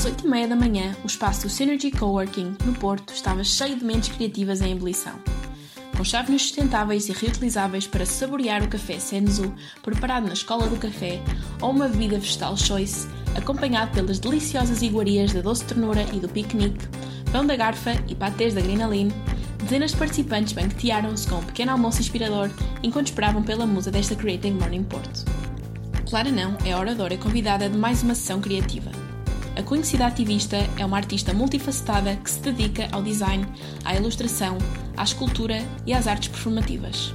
Às 8h30 da manhã, o espaço do Synergy Coworking, no Porto, estava cheio de mentes criativas em ebulição. Com chávenas sustentáveis e reutilizáveis para saborear o café Senzu, preparado na Escola do Café, ou uma bebida vegetal choice, acompanhado pelas deliciosas iguarias da doce ternura e do piquenique, pão da garfa e patês da Grinaline, dezenas de participantes banquetearam-se com um pequeno almoço inspirador enquanto esperavam pela musa desta Creative Morning Porto. Clara Não é a oradora convidada de mais uma sessão criativa. A conhecida ativista é uma artista multifacetada que se dedica ao design, à ilustração, à escultura e às artes performativas.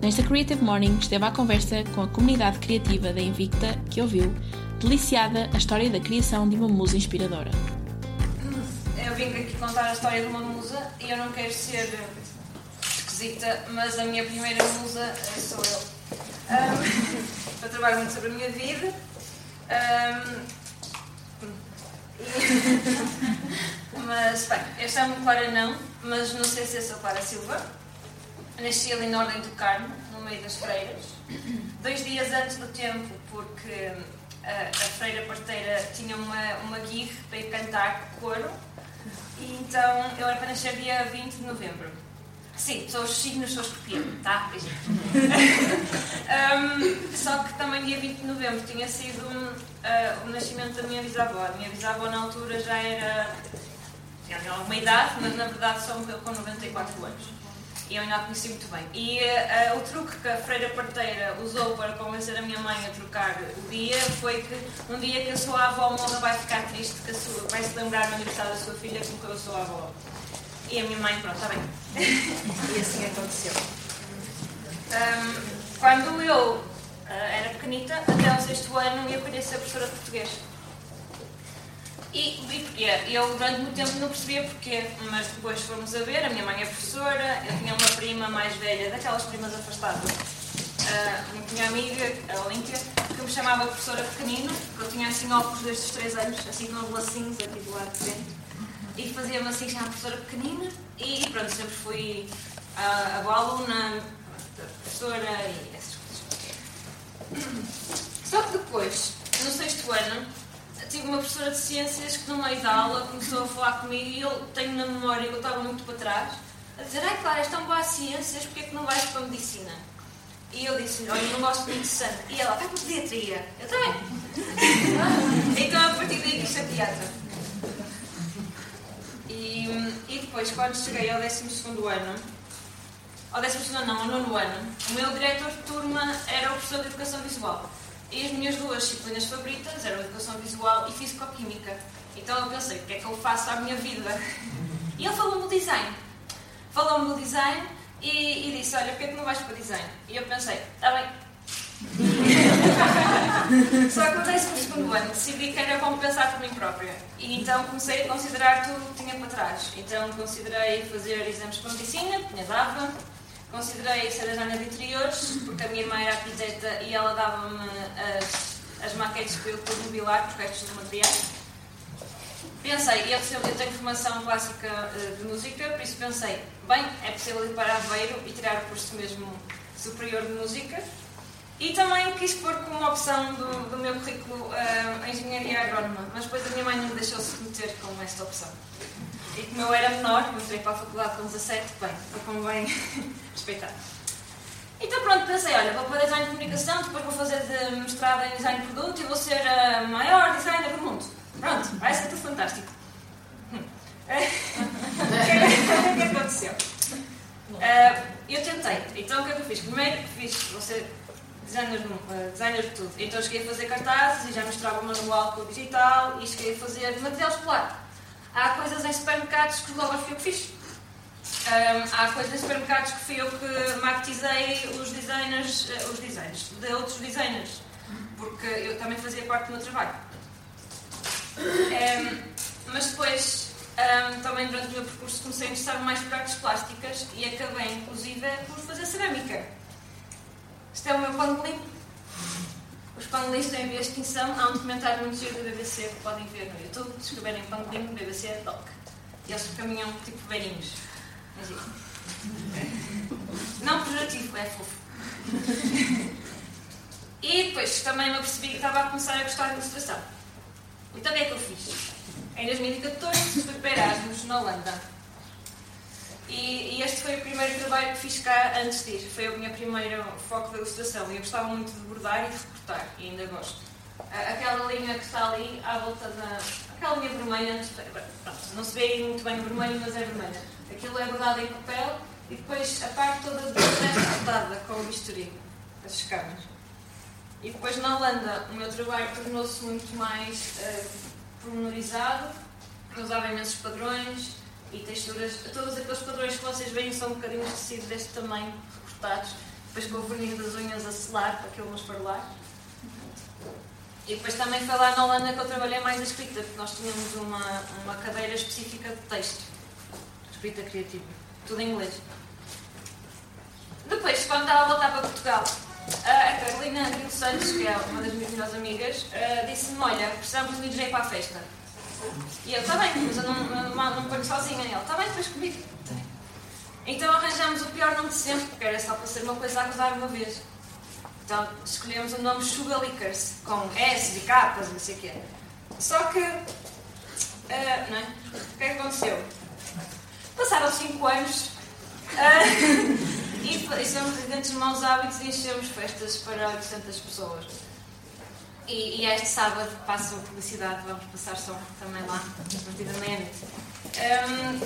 Nesta Creative Morning esteve à conversa com a comunidade criativa da Invicta que ouviu, deliciada a história da criação de uma musa inspiradora. Eu vim aqui contar a história de uma musa e eu não quero ser esquisita, mas a minha primeira musa sou eu. Um, eu trabalho muito sobre a minha vida. Um, mas, bem, eu chamo-me Clara Não, mas não sei se eu sou Clara Silva. Nasci ali na Ordem do Carmo, no meio das freiras. Dois dias antes do tempo, porque a, a freira parteira tinha uma, uma guirre para ir cantar coro. E então eu era para nascer dia 20 de novembro. Sim, sou os signos, sou escorpião, tá? também dia 20 de novembro tinha sido uh, o nascimento da minha bisavó. A minha bisavó na altura já era. tinha alguma idade, mas na verdade só morreu com 94 anos. E eu ainda a conheci muito bem. E uh, o truque que a freira parteira usou para convencer a minha mãe a trocar o dia foi que um dia que a sua avó morra vai ficar triste, que sua, vai se lembrar no aniversário da sua filha como que eu sou a avó. E a minha mãe, pronto, está bem. e assim aconteceu. Um, quando eu era pequenita, até o sexto ano, eu queria ser professora de português. E, e porquê? Eu durante muito tempo não percebia porquê, mas depois fomos a ver, a minha mãe é professora, eu tinha uma prima mais velha, daquelas primas afastadas, uh, minha amiga, a Olímpia, que me chamava professora pequenino, porque eu tinha assim óculos desde os 3 anos, assim com lacinhos aqui do lado de dentro e fazia-me assim já professora pequenina e pronto, sempre fui a, a boa aluna, a professora e. Só que depois, no sexto ano, tive uma professora de ciências que no meio da aula começou a falar comigo e eu tenho na memória que eu estava muito para trás, a dizer, ai Clara, és tão boa a ciências, porquê é que não vais para a medicina? E eu disse, olha, não gosto de sangue. E ela, vai para pediatria. Eu também. então a partir daí quis ser pediatra. E, e depois, quando cheguei ao 12 ano, ao 12 não, ao nono ano, o meu diretor de turma era o professor de Educação Visual. E as minhas duas disciplinas favoritas eram Educação Visual e Físico-Química. Então eu pensei, o que é que eu faço à minha vida? E ele falou-me do design. Falou-me do design e, e, disse, olha, porquê é que não vais para design? E eu pensei, está bem, Só que no décimo segundo ano decidi que era como pensar por mim própria. E então comecei a considerar tudo o que tinha para trás. Então considerei fazer exames para medicina, tinha dava. Considerei ser designer de interiores, porque a minha irmã era arquiteta e ela dava-me as, as maquetes para eu depois mobilar, os restos do material. Pensei, e é possível, eu tenho formação clássica eh, de música, por isso pensei, bem, é possível ir para Aveiro e tirar o curso mesmo superior de música, e também quis pôr como opção do, do meu currículo uh, a engenharia agrónoma, mas depois a minha mãe não me deixou se meter com esta opção. E como eu era menor, eu entrei para a faculdade com 17, bem, foi como bem respeitar. Então pronto, pensei, olha, vou para design de comunicação, depois vou fazer de mestrado em design de produto e vou ser a maior designer do mundo. Pronto, vai ser tudo fantástico. Hum. o que é que aconteceu? Uh, eu tentei. Então o que é que eu fiz? Primeiro fiz, você designer, uh, designer de tudo. Então cheguei a fazer cartazes e já mostrava o manual com o digital e cheguei a fazer material escolar. Há coisas em supermercados que logo fui eu que fiz. Um, há coisas em supermercados que fui eu que marketizei os designers, uh, os designers de outros designers, porque eu também fazia parte do meu trabalho. Um, mas depois, um, também durante o meu percurso, comecei a interessar mais por artes plásticas e acabei, inclusive, por fazer cerâmica. Isto é o meu pangolim. Os pangolins têm em extinção. Há um documentário muito giro da BBC que podem ver no YouTube. Se escreverem pangolim, BBC é Doc. E eles caminham tipo velhinhos. Não pejorativo, é fofo. E depois também me apercebi que estava a começar a gostar de ilustração. Então o que é que eu fiz? Em 2014 fui para Erasmus, na Holanda. E, e, este foi o primeiro trabalho que fiz cá antes de ir. Foi o meu primeiro foco da ilustração. E eu gostava muito de bordar e de recortar, e ainda gosto. Aquela linha que está ali à volta da. aquela linha vermelha, não se vê muito bem vermelho, mas é vermelha. Aquilo é bordado em papel e depois a parte toda de é cortada com o bisturi, as escamas. E depois na Holanda o meu trabalho tornou-se muito mais uh, pormenorizado, usava imensos padrões e texturas. Todos aqueles padrões que vocês veem são um bocadinho de tecido deste tamanho, recortados, depois com o verniz das unhas a selar para aquilo não esfarelar. E depois também foi lá na Holanda que eu trabalhei mais a escrita, porque nós tínhamos uma, uma cadeira específica de texto, escrita criativa, tudo em inglês. Depois, quando estava a voltar para Portugal, a Carolina Gil Santos, que é uma das minhas melhores amigas, disse-me: Olha, precisamos de um DJ para a festa. E eu, está bem, mas eu não, me ponho sozinha. E está bem, depois comigo. Então arranjámos o pior nome de sempre, porque era só para ser uma coisa a gozar uma vez. Então escolhemos o nome Sugar Lickers, com S e capas, não sei o quê. Só que, uh, não é? O que é que aconteceu? Passaram 5 anos uh, e, somos residentes de maus hábitos e enchemos festas para 800 pessoas. E, e, este sábado passo publicidade, vamos passar som também lá, a partir da meia-noite. Um,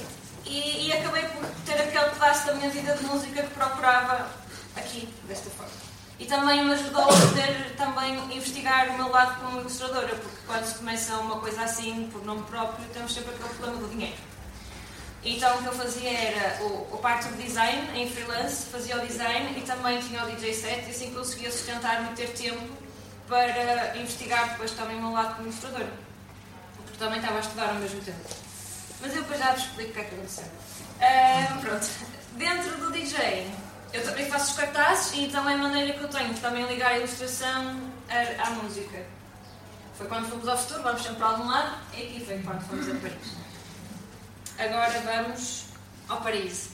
e, e, acabei por ter aquele pedaço da minha vida de música que procurava aqui, desta forma. E também me ajudou a poder também investigar o meu lado como ilustradora, porque quando se começa uma coisa assim, por nome próprio, temos sempre aquele problema do dinheiro. Então o que eu fazia era o, o parte do design em freelance, fazia o design e também tinha o DJ set e assim conseguia sustentar-me e ter tempo para investigar depois também o meu lado como ilustradora. Porque também estava a estudar ao mesmo tempo. Mas eu depois já vos explico o que é que aconteceu. Pronto. Dentro do DJ, eu também faço os cartazes e então é a maneira que eu tenho de também ligar a ilustração à, à música. Foi quando fomos ao futuro, vamos sempre para algum lado, e aqui foi quando fomos a Paris. Agora vamos ao Paris.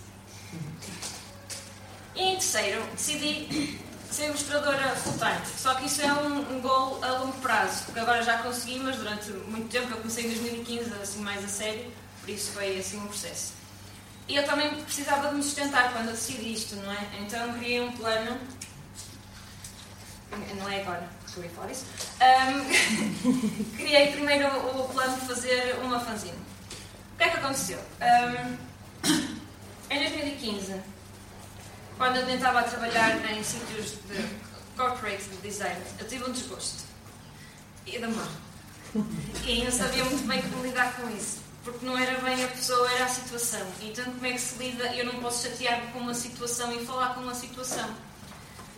E em terceiro, decidi ser ilustradora full-time. Só que isso é um, um goal a longo prazo, porque agora já consegui, mas durante muito tempo, eu comecei em 2015, assim mais a sério, por isso foi assim um processo. E eu também precisava de me sustentar quando eu decidi isto, não é? Então criei um plano, não é agora, porque eu ia isso, um, criei primeiro o plano de fazer uma fanzine. O que é que aconteceu? Um, em 2015, quando eu tentava trabalhar em sítios de corporate de design, eu tive um desgosto. E da mão. E não sabia muito bem como lidar com isso. Porque não era bem a pessoa, era a situação. Então, como é que se lida? Eu não posso chatear-me com uma situação e falar com uma situação.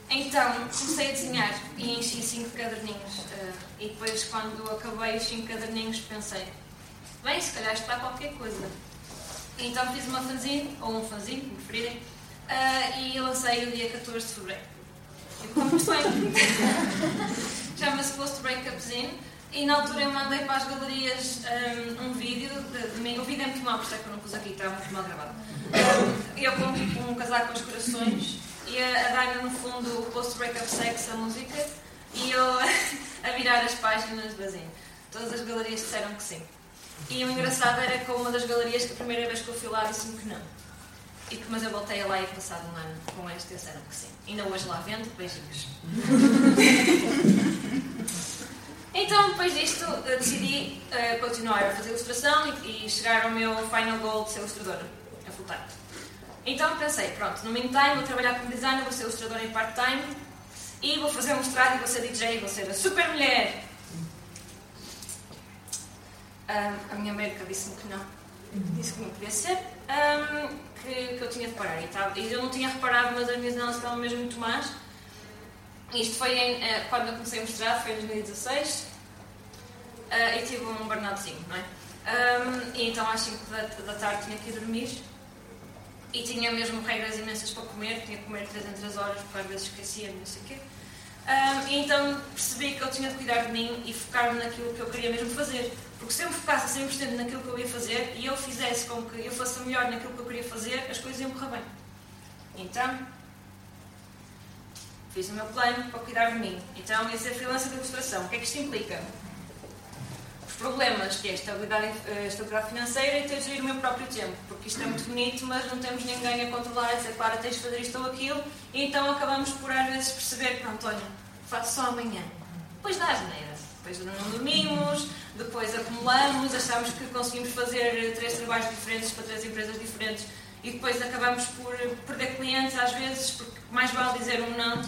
Então, comecei a desenhar e enchi cinco caderninhos. Uh, e depois, quando acabei os cinco caderninhos, pensei: bem, se calhar está qualquer coisa. Então, fiz uma fanzine, ou um fanzine, como preferirem uh, e lancei o dia 14 de fevereiro. E como bem, chama-se Post Breakup Zine. E na altura eu mandei para as galerias um, um vídeo de, de, mim. O vídeo é muito mau, por isso é que eu não pus aqui, está muito mal gravado. Um, eu com um casaco com os corações e a, a dar no fundo o Post Breakup Sex, a música, e eu a virar as páginas do Zine. Todas as galerias disseram que sim. E o engraçado era com uma das galerias que a primeira vez que eu fui lá disse-me que não. E, mas eu voltei lá e passado um ano com este disseram que sim. Ainda hoje lá vendo, beijinhos. então, depois disto, decidi uh, continuar a fazer ilustração e, e, chegar ao meu final goal de ser ilustradora, a full time. Então pensei, pronto, no meantime vou trabalhar como designer, vou ser ilustradora em part-time e vou fazer um mestrado e vou ser DJ, vou ser a super mulher. Uh, a minha médica disse-me que não disse que não podia ser, um, que, que, eu tinha de parar. E, tava, e eu não tinha reparado, mas as minhas análises estavam mesmo muito más. Isto foi em, uh, quando eu comecei a mostrar, foi em 2016, uh, e tive um burnoutzinho, não é? E então às 5 da, da tarde tinha que ir dormir e tinha mesmo regras imensas para comer, tinha que comer 3 em 3 horas, porque às vezes esquecia, não sei o quê. Um, e então percebi que eu tinha de cuidar de mim e focar-me naquilo que eu queria mesmo fazer. Porque se eu me focasse 100% naquilo que eu ia fazer e eu fizesse com que eu fosse melhor naquilo que eu queria fazer, as coisas iam correr bem. Então, fiz o meu plano para cuidar de mim. Então, ia ser freelancer de ilustração. O que é que isto implica? problemas, que é a estabilidade, a estabilidade financeira e ter de gerir o meu próprio tempo, porque isto é muito bonito, mas não temos ninguém a controlar, a dizer, claro, tens de fazer isto ou aquilo, e então acabamos por às vezes perceber, pronto, olha, faço só amanhã. Depois dá asneira. Depois não dormimos, depois acumulamos, achamos que conseguimos fazer três trabalhos diferentes para três empresas diferentes e depois acabamos por perder clientes às vezes, porque mais vale dizer um não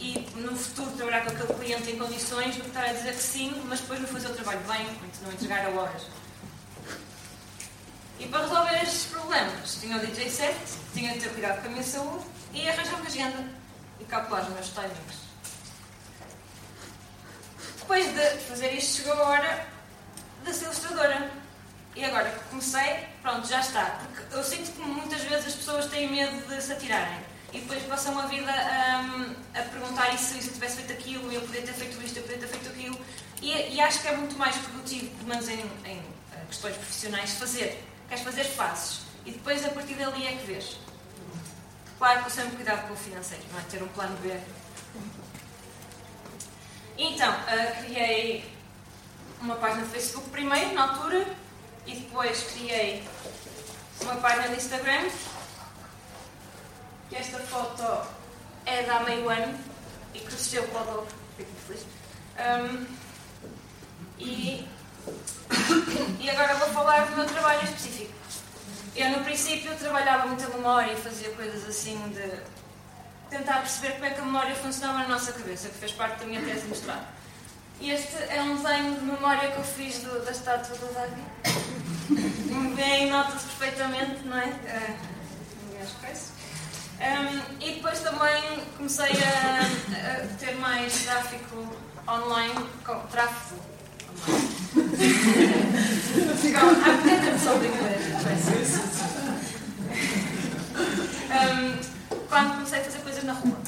e no futuro trabalhar com aquele cliente em condições do que estar a dizer que sim, mas depois não fazer o trabalho bem, não entregar a horas. E para resolver estes problemas, tinha o DJ certo, tinha de ter cuidado com a minha saúde e arranjar uma agenda e calcular os meus timings. Depois de fazer isto, chegou a hora da ser ilustradora. E agora que comecei, pronto, já está. Porque eu sinto que muitas vezes as pessoas têm medo de se atirarem e depois passam a vida um, a perguntar se, se eu tivesse feito aquilo, eu poderia ter feito isto, eu poderia ter feito aquilo. E, e acho que é muito mais produtivo, pelo menos em, em eh, questões profissionais, fazer. Queres fazer, fazes. E depois, a partir dali, é que vês. Claro que eu sempre cuidado com o financeiro, não é? Ter um plano B. Então, uh, criei uma página no Facebook primeiro, na altura, e depois criei uma página no Instagram que esta foto é da há meio ano e cresceu para o dobro. Fico feliz. Um, e, e agora vou falar do meu trabalho específico. Eu, no princípio, trabalhava muita memória e fazia coisas assim de tentar perceber como é que a memória funcionava na nossa cabeça, que fez parte da minha tese de mestrado. E este é um desenho de memória que eu fiz do, da estátua do Davi. Bem, nota-se perfeitamente, não é? Uh, é isso. Um, e depois também comecei a, a, ter mais tráfico online, com tráfego online. Há de inglês, Quando comecei a fazer coisas na rua.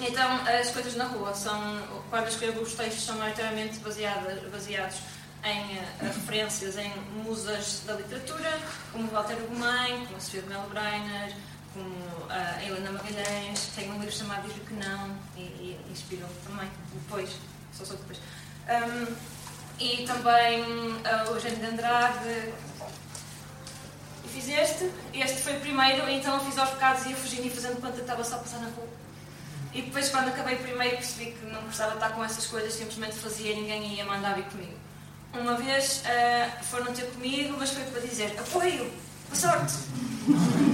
Então, as coisas na rua são, quando escrevo os textos, são maioritariamente baseadas, baseados em uh, referências em musas da literatura, como Walter Ugumem, como Sofia de Melo Breiner, como a Helena Magalhães, tem um livro chamado Diz-lhe que não, e, e inspirou também, depois, só sou depois. Um, e também uh, o Eugênio de Andrade. E fiz este, este foi o primeiro, então fiz aos bocados e ia fugindo e fazendo quando estava só a passar na rua. E depois, quando acabei o primeiro, percebi que não precisava estar com essas coisas, simplesmente fazia e ninguém ia mandar vir comigo. Uma vez uh, foram ter comigo, mas foi para dizer apoio, boa sorte!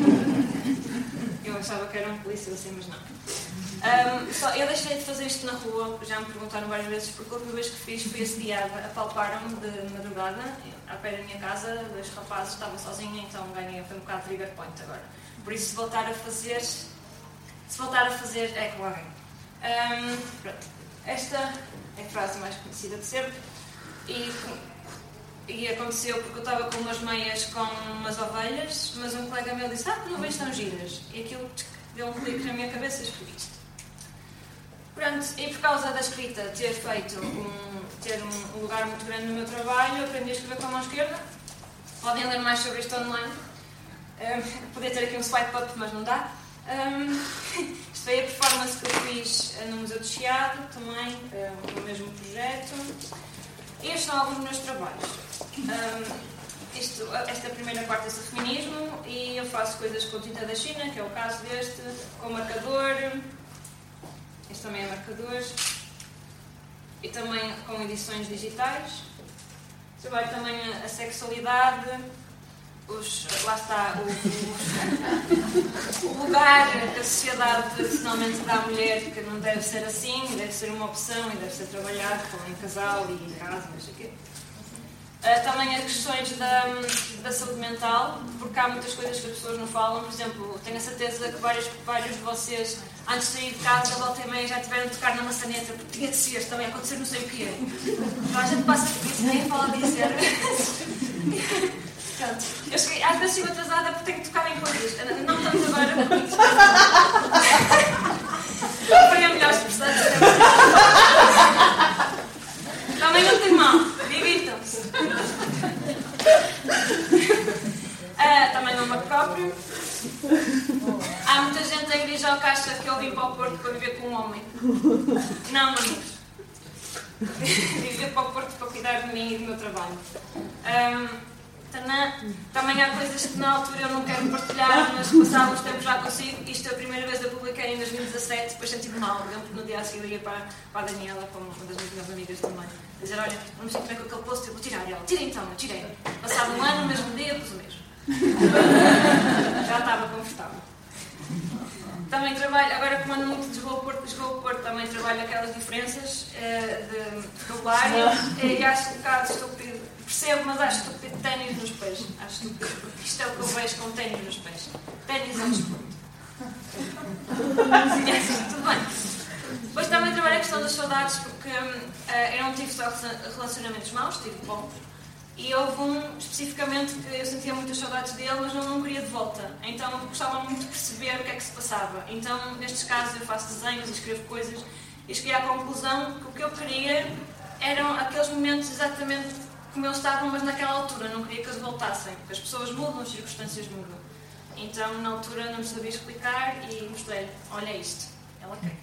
Achava que era um polícia assim, mas não. Um, só, eu deixei de fazer isto na rua, já me perguntaram várias vezes, porque a última vez que fiz fui assediada, apalparam-me de madrugada, à pé da minha casa, dois rapazes, estava sozinha, então ganhei, foi um bocado trigger point agora. Por isso, se voltar a fazer, se voltar a fazer, é com alguém. Um, pronto. Esta é a frase mais conhecida de sempre. E e aconteceu porque eu estava com umas meias com umas ovelhas, mas um colega meu disse: Ah, não vejo tão giras. E aquilo deu um clique na minha cabeça e escrevi isto. Pronto, e por causa da escrita ter feito um, ter um lugar muito grande no meu trabalho, aprendi a escrever com a mão esquerda. Podem ler mais sobre isto online. Um, podia ter aqui um swipe up, mas não dá. Um, isto foi a performance que eu fiz no Museu do Chiado, também, um, no mesmo projeto. Estes são alguns dos meus trabalhos. Um, isto, esta é primeira parte desse feminismo e eu faço coisas com tinta da China, que é o caso deste, com marcador. Este também é marcador. E também com edições digitais. Trabalho também a, a sexualidade, os, lá está o, o, o, lugar que a sociedade tradicionalmente dá à mulher que não deve ser assim, deve ser uma opção e deve ser trabalhado com em casal e em casa, não sei o quê. Uh, também as questões da, da saúde mental, porque há muitas coisas que as pessoas não falam. Por exemplo, tenho a certeza que vários, vários de vocês, antes de sair de casa, volta e meia, já tiveram de tocar na maçaneta, porque tinha de ser, também acontecer não sei o quê. Então a gente passa por isso, nem fala dizer. Portanto, eu cheguei, às vezes chego atrasada porque tenho que tocar em coisas. Não tanto agora, porque. Foi a melhor expressão. Também não tem mal. Uh, também não me próprio. Há muita gente da igreja ao caixa que eu vim para o Porto para viver com um homem. Não, amigos. viver para o Porto para cuidar de mim e do meu trabalho. Um, também há coisas que na altura eu não quero partilhar, mas passados uns tempos já consigo. Isto é a primeira vez que eu publiquei em 2017, depois senti-me mal. Lembro que no dia a seguir liguei para, para a Daniela, como uma das minhas amigas também, dizer: Olha, não me sinto bem com aquele post, eu vou tirar. E ela: Tira então, eu tirei. Passado um ano, no mesmo dia, pus o mesmo. já estava confortável. Também trabalho, agora como ando muito de Lisboa Porto, Lisboa Porto, também trabalho aquelas diferenças uh, de vocabulário e acho um bocado estúpido Percebo, mas acho estúpido ténis nos pés. Acho estúpido, porque isto é o que eu vejo com ténis nos pés. Ténis é um desporto. Tudo bem. Depois também trabalhei a questão das saudades, porque uh, eu não tive só relacionamentos maus, tive bom. E houve um especificamente que eu sentia muitas saudades dele, mas não, não queria de volta. Então eu gostava muito de perceber o que é que se passava. Então, nestes casos, eu faço desenhos e escrevo coisas e cheguei à conclusão que o que eu queria eram aqueles momentos exatamente como eles estavam, mas naquela altura não queria que eles voltassem, as pessoas mudam, as circunstâncias mudam. Então, na altura, não sabia explicar e mostrei-lhe: olha isto. Ela quer.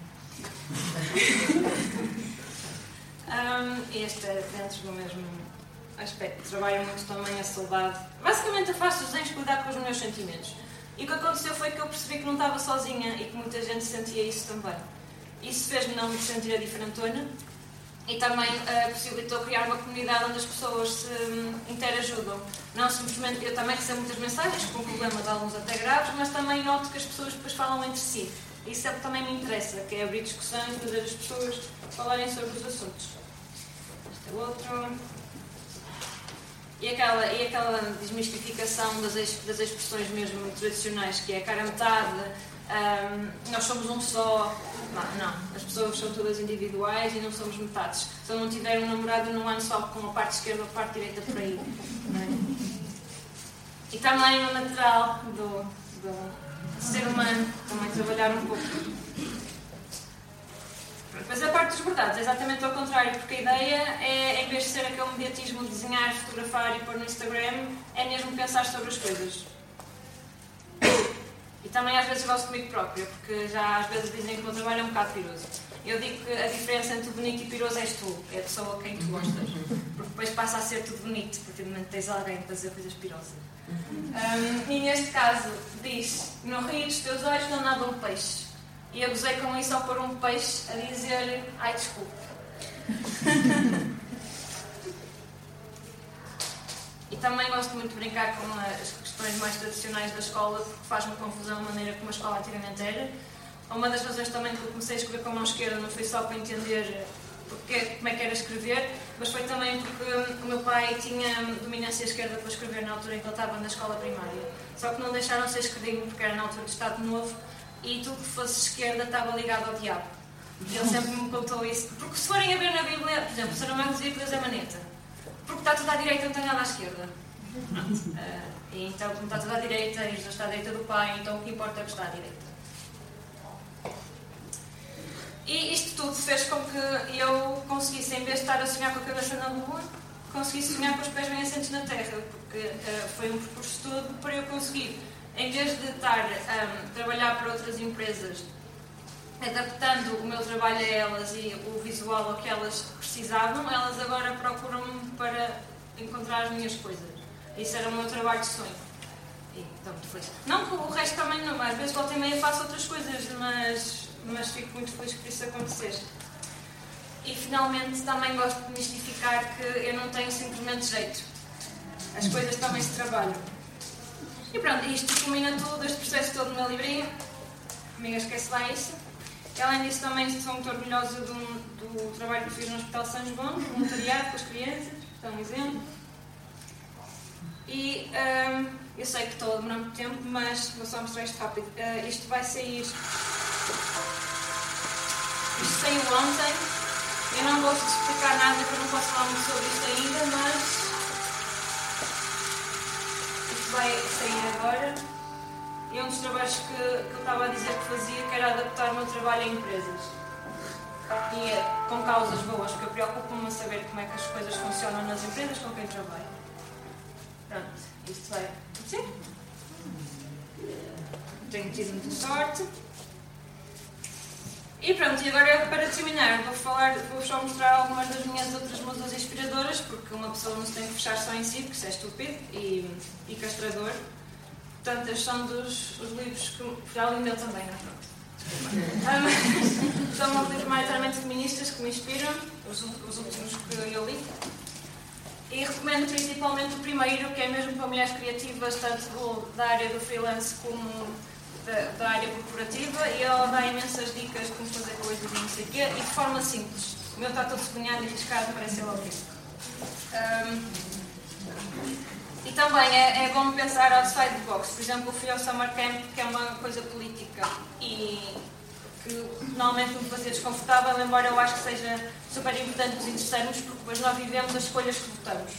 um, este é dentro do mesmo aspecto. Trabalho muito também a saudade. Basicamente, eu faço desenhos cuidar com os meus sentimentos. E o que aconteceu foi que eu percebi que não estava sozinha e que muita gente sentia isso também. Isso fez-me não me sentir a diferentona e também uh, possibilitou criar uma comunidade onde as pessoas se um, interajudam. Não simplesmente, eu também recebo muitas mensagens com problemas, alguns até graves, mas também noto que as pessoas depois falam entre si. Isso é o que também me interessa, que é abrir discussões, fazer as pessoas falarem sobre os assuntos. Este é outro. E aquela, e aquela desmistificação das, das expressões mesmo tradicionais, que é cara metade, um, nós somos um só, não, não, as pessoas são todas individuais e não somos metades. Se eu não tiver um namorado, não ando só com a parte esquerda ou a parte direita por aí. É? E também no natural do, do ser humano, também trabalhar um pouco. Mas a parte dos bordados é exatamente ao contrário, porque a ideia é, em vez de ser aquele mediatismo de desenhar, fotografar e pôr no Instagram, é mesmo pensar sobre as coisas. E também às vezes gosto comigo própria, porque já às vezes dizem que o meu trabalho é um bocado piroso. Eu digo que a diferença entre bonito e piroso és tu, é a pessoa a quem tu gostas. Porque depois passa a ser tudo bonito, porque de momento tens alguém para dizer coisas pirosas. Um, e neste caso diz: No rio dos teus olhos não nada um peixe. E gozei com isso ao pôr um peixe a dizer: Ai, desculpe. e também gosto muito de brincar com as questões mais tradicionais da escola, porque faz-me confusão a maneira como a escola antigamente era. Uma das razões também que eu comecei a escrever com a mão esquerda não foi só para entender porque, como é que era escrever, mas foi também porque o meu pai tinha dominância esquerda para escrever na altura em que ele estava na escola primária. Só que não deixaram ser escrevinho porque era na altura do Estado Novo e tudo que fosse esquerda estava ligado ao diabo. E ele sempre me contou isso. Porque se forem a ver na Bíblia, por exemplo, Saramago dizia que Deus é maneta. Porque está tudo à direita, não tem nada à esquerda. Uh, e então, como está tudo à direita, e Jesus está à direita do Pai, então o que importa é que está à direita. E isto tudo fez com que eu conseguisse, em vez de estar a sonhar com a cabeça na lua, conseguisse sonhar com os pés bem assentes na terra, porque uh, foi um percurso todo para eu conseguir, em vez de estar a um, trabalhar para outras empresas, adaptando o meu trabalho a elas e o visual ao que elas precisavam, elas agora procuram-me para encontrar as minhas coisas. Isso era o meu trabalho de sonho. E muito feliz. Não que o resto também não, às vezes volta e meia faço outras coisas, mas, mas fico muito feliz por isso acontecer. E finalmente também gosto de mistificar que eu não tenho simplesmente jeito. As coisas também se trabalham. E pronto, isto culmina tudo, este processo todo meu livrinho. Amiga, esquece lá isso. E, além disso, também sou muito orgulhosa do, do trabalho que fiz no Hospital São João, voluntariado com as crianças, é um exemplo. E um, eu sei que estou a demorar muito tempo, mas vou só mostrar isto rápido. Uh, isto vai sair. Isto saiu ontem. Eu não gosto de explicar nada porque não posso falar muito sobre isto ainda, mas vai sair agora. E é um dos trabalhos que, que eu estava a dizer que fazia, que era adaptar o meu trabalho a empresas. E é com causas boas, porque eu preocupo-me a saber como é que as coisas funcionam nas empresas com quem trabalho. Pronto, isto vai acontecer. Tenho tido muita sorte. E pronto, e agora para terminar, vou falar, vou só mostrar algumas das minhas outras musas inspiradoras, porque uma pessoa não se tem que fechar só em si, porque isso é estúpido e, e castrador. Tantas são dos os livros que. Já li o meu também, não é? Pronto. Um, são livros maioritariamente feministas que me inspiram, os, os últimos que eu li. E recomendo principalmente o primeiro, que é mesmo para mulheres criativas, tanto da área do freelance como da, da, área corporativa e ela dá imensas dicas de como fazer coisas e não sei o quê, e de forma simples. O meu está todo sublinhado e riscado, parece logo isso. Um, e também é, é, bom pensar outside the box. Por exemplo, eu fui ao Summer Camp, que é uma coisa política e que normalmente me fazia desconfortável, embora eu acho que seja super importante nos interessarmos, porque depois nós vivemos as escolhas que votamos.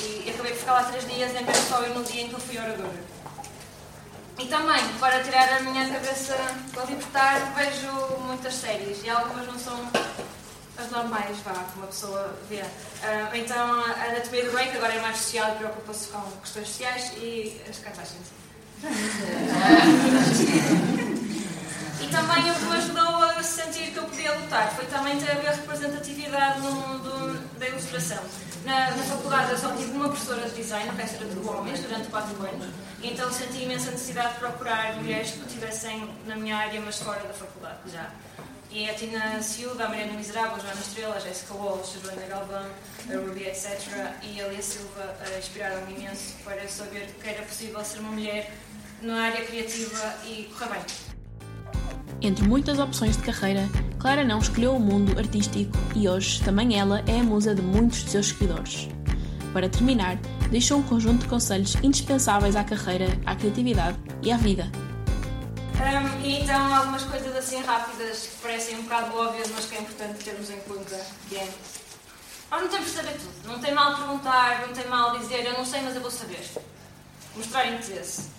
E acabei de ficar lá três dias em vez só ir no dia em que eu fui oradora. E também, para tirar a minha cabeça para libertar, vejo muitas séries e algumas não são as normais, vá, que uma pessoa vê. Uh, então, a Anatomia do Break agora é mais social e preocupa-se com questões sociais e as Kardashians. e também o que me ajudou a sentir que eu podia lutar foi também ter a representatividade no mundo da ilustração. Na, na faculdade eu só tive uma professora de design, resto era tudo homens, durante 4 anos, e então senti imensa necessidade de procurar mulheres que estivessem na minha área, mas fora da faculdade já. E a Tina Silva, a Mariana Miserável, a Joana Estrela, a Jéssica Walsh, a Joana Galvão, a Ruby, etc. e a Lia Silva inspiraram-me imenso para saber que era possível ser uma mulher na área criativa e correr bem. Entre muitas opções de carreira, Clara não escolheu o mundo artístico e hoje também ela é a musa de muitos de seus seguidores. Para terminar, deixou um conjunto de conselhos indispensáveis à carreira, à criatividade e à vida. Um, e então algumas coisas assim rápidas que parecem um bocado óbvias, mas que é importante termos em conta, que é nós não temos que saber tudo. Não tem mal perguntar, não tem mal dizer eu não sei, mas eu vou saber. Mostrar interesse.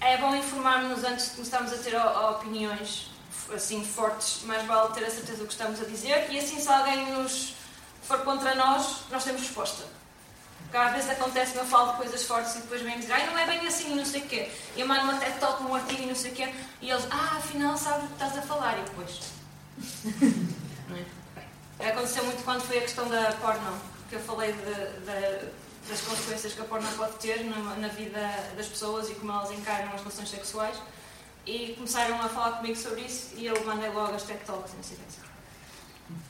É bom informarmos antes de começarmos a ter opiniões assim fortes, mais vale ter a certeza do que estamos a dizer e assim se alguém nos for contra nós, nós temos resposta. Porque às vezes acontece que eu falo de coisas fortes e depois vêm dizer, ai não é bem assim, não sei o quê. E eu mando até toco um artigo e não sei o quê. E eles, ah, afinal sabes o que estás a falar. E depois. não é? Aconteceu muito quando foi a questão da porno, que eu falei de, de, das consequências que a porno pode ter na, na vida das pessoas e como elas encaram as relações sexuais e começaram a falar comigo sobre isso e eu mandei logo as TED Talks em silêncio.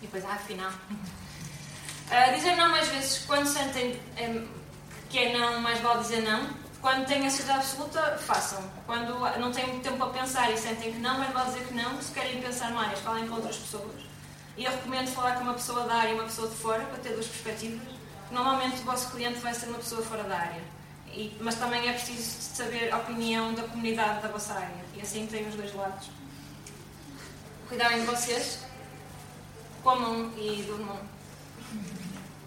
E depois, ah, afinal. Uh, dizer não mais vezes, quando sentem um, que é não, mais vale dizer não. Quando têm a certeza absoluta, façam. Quando não têm muito tempo a pensar e sentem que não, mais vale dizer que não. Se querem pensar mais, falem com outras pessoas. E eu recomendo falar com uma pessoa da área e uma pessoa de fora, para ter duas perspectivas. Normalmente o vosso cliente vai ser uma pessoa fora da área. E, mas também é preciso saber a opinião da comunidade da vossa área. E assim tem os dois lados. Cuidarem de vocês, comam e durmam.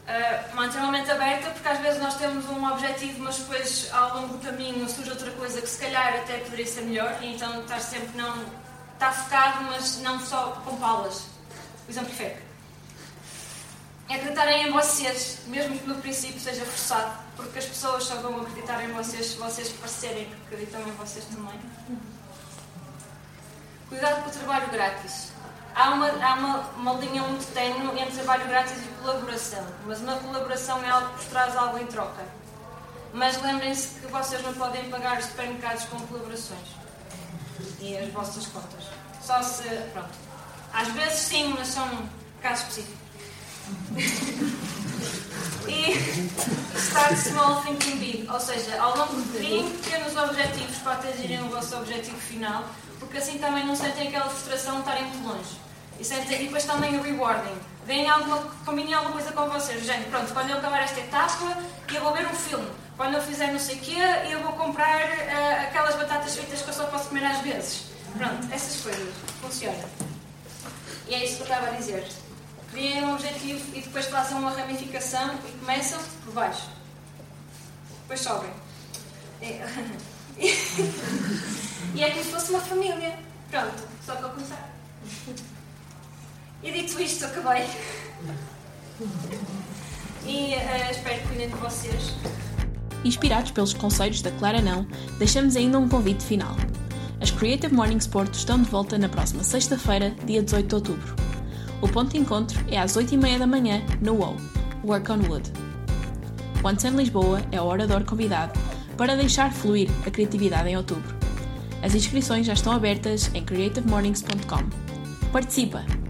Uh, manter uma mente aberta, porque às vezes nós temos um objetivo, mas depois ao longo do caminho surge outra coisa que se calhar até poderia ser melhor, e então estar sempre não. está focado, mas não só com palas. Exemplo perfeito acreditarem em vocês, mesmo que no princípio seja forçado, porque as pessoas só vão acreditar em vocês se vocês parecerem que acreditam em vocês também. Cuidado com o trabalho grátis. Há uma, há uma, uma linha muito tenue entre trabalho grátis e colaboração, mas uma colaboração é algo que vos traz algo em troca. Mas lembrem-se que vocês não podem pagar os supermercados com colaborações e as vossas contas. Só se. Pronto. Às vezes sim, mas são casos específicos e start small, thinking big. Ou seja, ao longo de criem pequenos objetivos para atingirem o vosso objetivo final, porque assim também não sentem aquela frustração de estarem muito longe. E, sentem, depois também o rewarding. Deem alguma, combinem alguma coisa com vocês. Gente, pronto, quando eu acabar esta etapa, eu vou ver um filme. Quando eu fizer não sei o quê, eu vou comprar uh, aquelas batatas fritas que eu só posso comer às vezes. Pronto, essas coisas. Funcionam. E é isso que eu estava a dizer criem um objetivo e depois façam uma ramificação e começam por baixo. Depois sobem. É. e é como se fosse uma família. Pronto, só para começar. E dito isto, acabei. E uh, espero que cuidem de vocês. Inspirados pelos conselhos da Clara Não, deixamos ainda um convite final. As Creative Mornings Porto estão de volta na próxima sexta-feira, dia 18 de outubro. O ponto de encontro é às 8h30 da manhã no WOW, Work on Wood. O Anselmo Lisboa é o orador convidado para deixar fluir a criatividade em outubro. As inscrições já estão abertas em creativemornings.com. Participa!